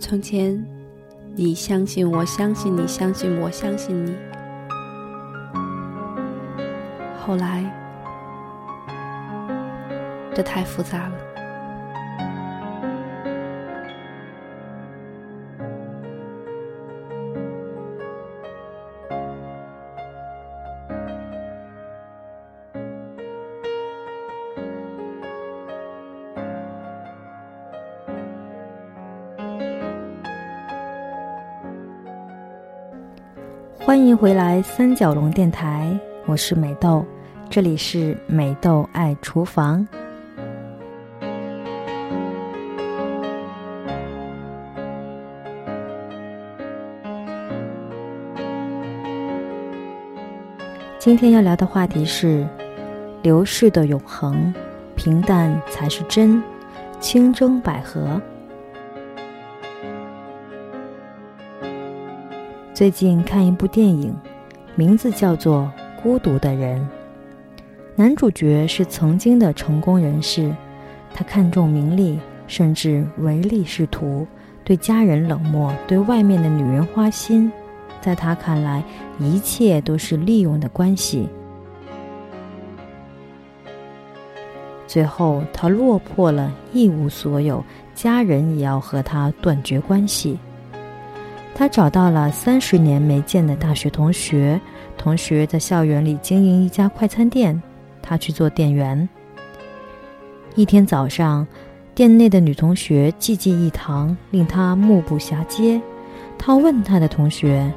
从前，你相信我，相信你，相信我，相信你。后来，这太复杂了。欢迎回来，三角龙电台，我是美豆，这里是美豆爱厨房。今天要聊的话题是流逝的永恒，平淡才是真，清蒸百合。最近看一部电影，名字叫做《孤独的人》。男主角是曾经的成功人士，他看重名利，甚至唯利是图，对家人冷漠，对外面的女人花心。在他看来，一切都是利用的关系。最后，他落魄了，一无所有，家人也要和他断绝关系。他找到了三十年没见的大学同学，同学在校园里经营一家快餐店，他去做店员。一天早上，店内的女同学济济一堂，令他目不暇接。他问他的同学：“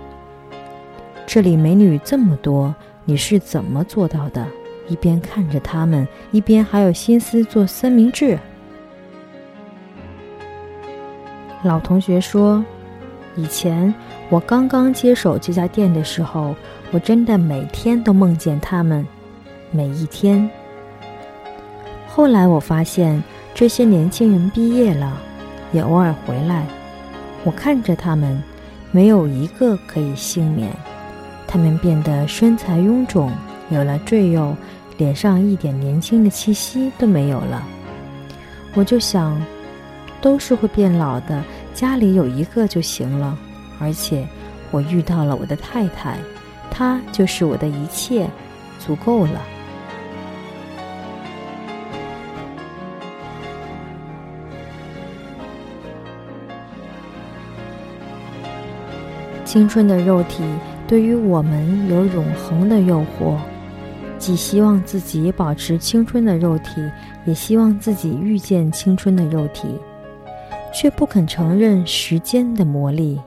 这里美女这么多，你是怎么做到的？一边看着他们，一边还有心思做三明治？”老同学说。以前我刚刚接手这家店的时候，我真的每天都梦见他们，每一天。后来我发现这些年轻人毕业了，也偶尔回来，我看着他们，没有一个可以幸免。他们变得身材臃肿，有了赘肉，脸上一点年轻的气息都没有了。我就想，都是会变老的。家里有一个就行了，而且我遇到了我的太太，她就是我的一切，足够了。青春的肉体对于我们有永恒的诱惑，既希望自己保持青春的肉体，也希望自己遇见青春的肉体。却不肯承认时间的魔力。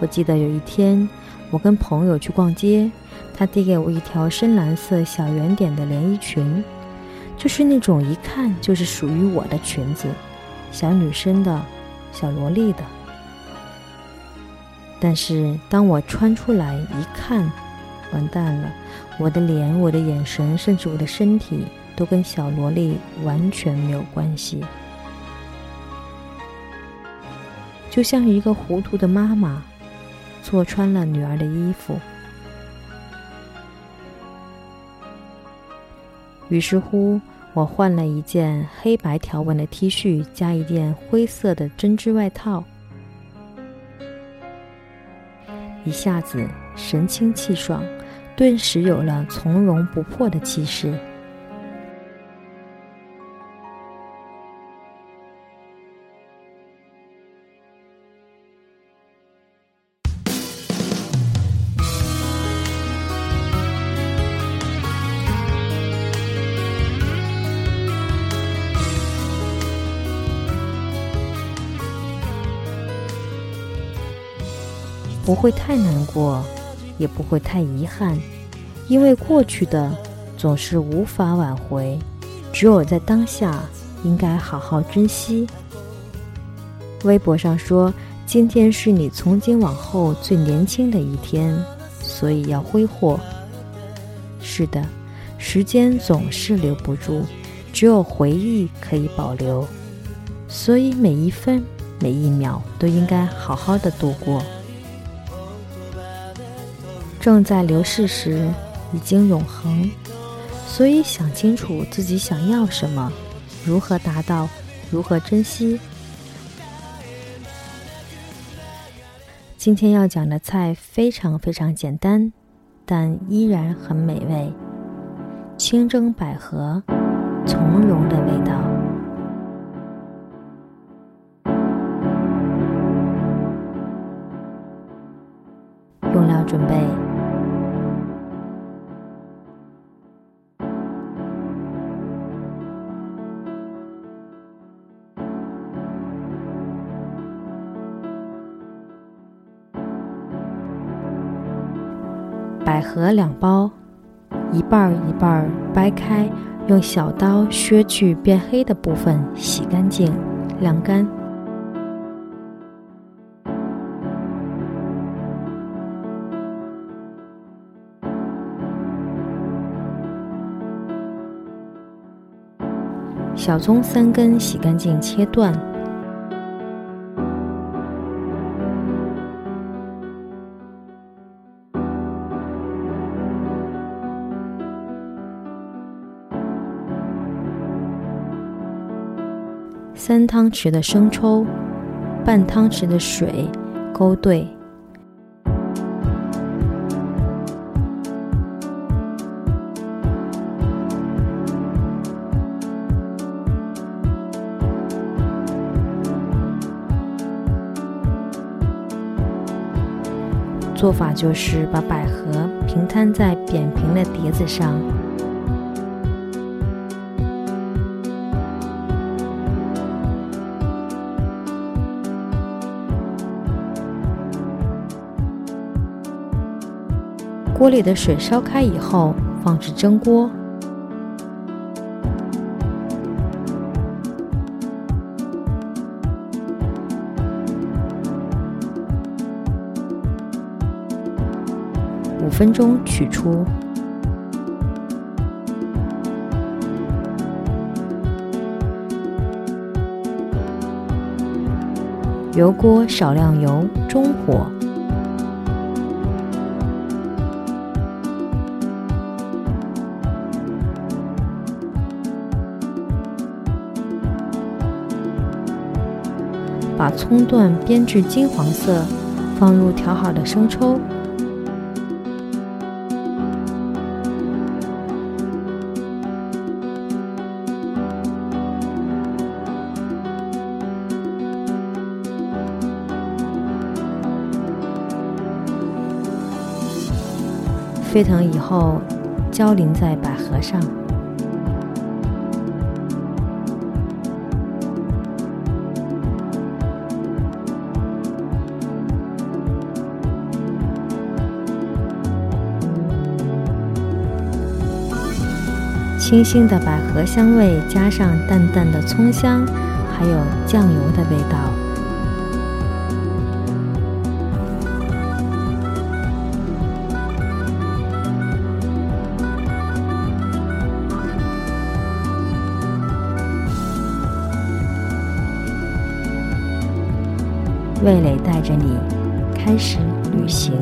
我记得有一天，我跟朋友去逛街，他递给我一条深蓝色小圆点的连衣裙，就是那种一看就是属于我的裙子，小女生的，小萝莉的。但是当我穿出来一看，完蛋了！我的脸、我的眼神，甚至我的身体，都跟小萝莉完全没有关系。就像一个糊涂的妈妈，错穿了女儿的衣服。于是乎，我换了一件黑白条纹的 T 恤，加一件灰色的针织外套。一下子神清气爽，顿时有了从容不迫的气势。不会太难过，也不会太遗憾，因为过去的总是无法挽回，只有在当下应该好好珍惜。微博上说：“今天是你从今往后最年轻的一天，所以要挥霍。”是的，时间总是留不住，只有回忆可以保留，所以每一分每一秒都应该好好的度过。正在流逝时，已经永恒。所以，想清楚自己想要什么，如何达到，如何珍惜。今天要讲的菜非常非常简单，但依然很美味。清蒸百合，从容的味道。用料准备：合两包。一半儿一半儿掰开，用小刀削去变黑的部分，洗干净，晾干。小葱三根，洗干净，切断。三汤匙的生抽，半汤匙的水，勾兑。做法就是把百合平摊在扁平的碟子上。锅里的水烧开以后，放置蒸锅。五分钟取出。油锅少量油，中火。把葱段煸至金黄色，放入调好的生抽。沸腾以后，浇淋在百合上。清新的百合香味，加上淡淡的葱香，还有酱油的味道，味蕾带着你开始旅行。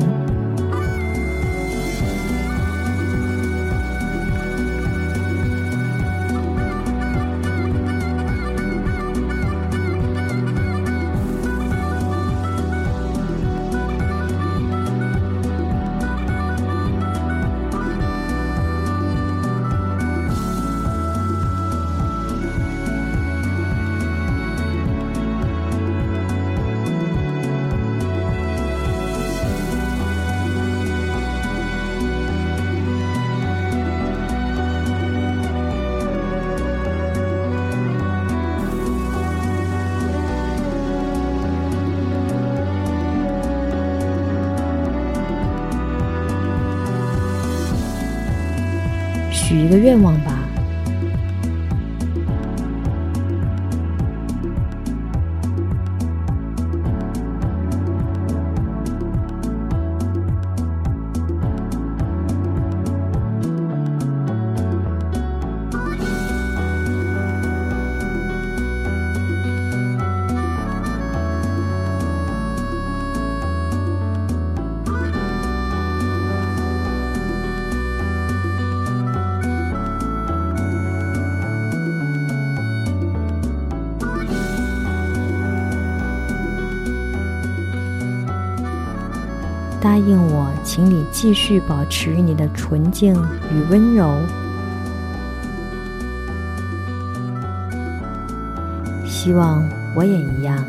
许一个愿望吧。答应我，请你继续保持你的纯净与温柔。希望我也一样。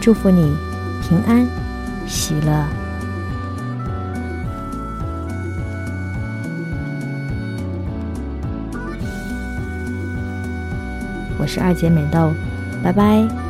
祝福你平安喜乐。我是二姐美豆，拜拜。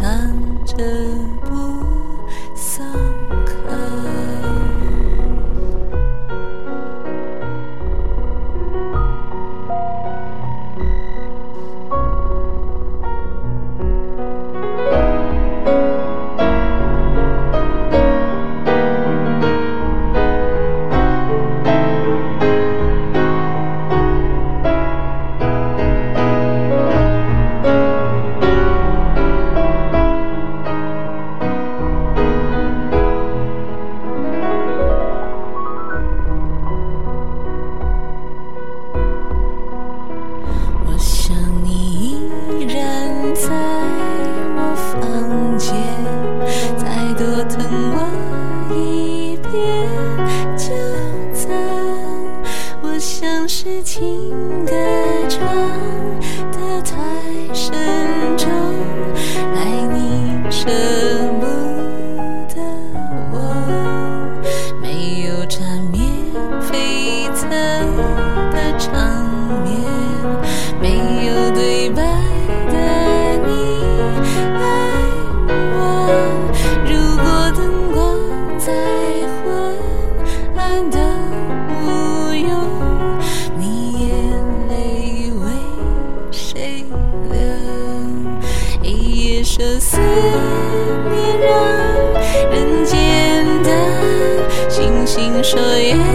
像是缘。